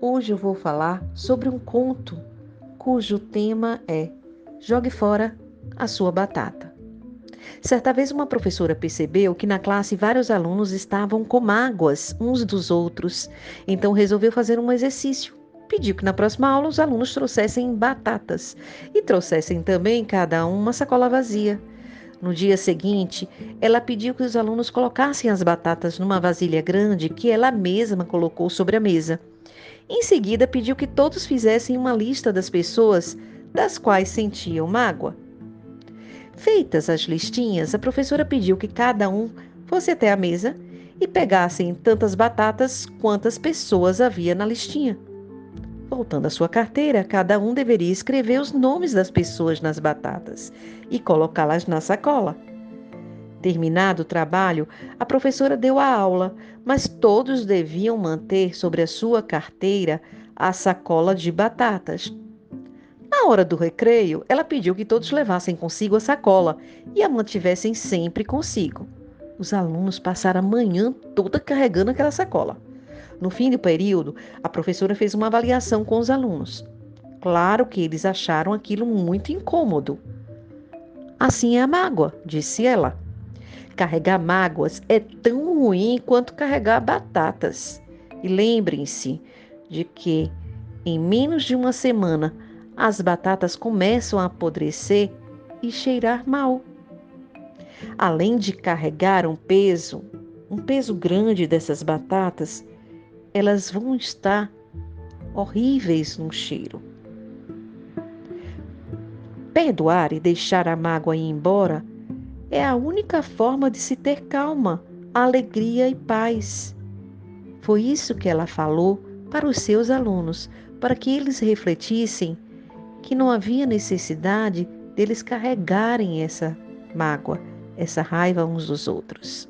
Hoje eu vou falar sobre um conto cujo tema é Jogue fora a sua batata. Certa vez uma professora percebeu que na classe vários alunos estavam com mágoas uns dos outros, então resolveu fazer um exercício. Pediu que na próxima aula os alunos trouxessem batatas e trouxessem também cada um uma sacola vazia. No dia seguinte, ela pediu que os alunos colocassem as batatas numa vasilha grande que ela mesma colocou sobre a mesa. Em seguida, pediu que todos fizessem uma lista das pessoas das quais sentiam mágoa. Feitas as listinhas, a professora pediu que cada um fosse até a mesa e pegassem tantas batatas quantas pessoas havia na listinha. Voltando à sua carteira, cada um deveria escrever os nomes das pessoas nas batatas e colocá-las na sacola. Terminado o trabalho, a professora deu a aula, mas todos deviam manter sobre a sua carteira a sacola de batatas. Na hora do recreio, ela pediu que todos levassem consigo a sacola e a mantivessem sempre consigo. Os alunos passaram a manhã toda carregando aquela sacola. No fim do período, a professora fez uma avaliação com os alunos. Claro que eles acharam aquilo muito incômodo. Assim é a mágoa, disse ela. Carregar mágoas é tão ruim quanto carregar batatas. E lembrem-se de que, em menos de uma semana, as batatas começam a apodrecer e cheirar mal. Além de carregar um peso, um peso grande dessas batatas, elas vão estar horríveis no cheiro. Perdoar e deixar a mágoa ir embora é a única forma de se ter calma, alegria e paz. Foi isso que ela falou para os seus alunos, para que eles refletissem que não havia necessidade deles carregarem essa mágoa, essa raiva uns dos outros.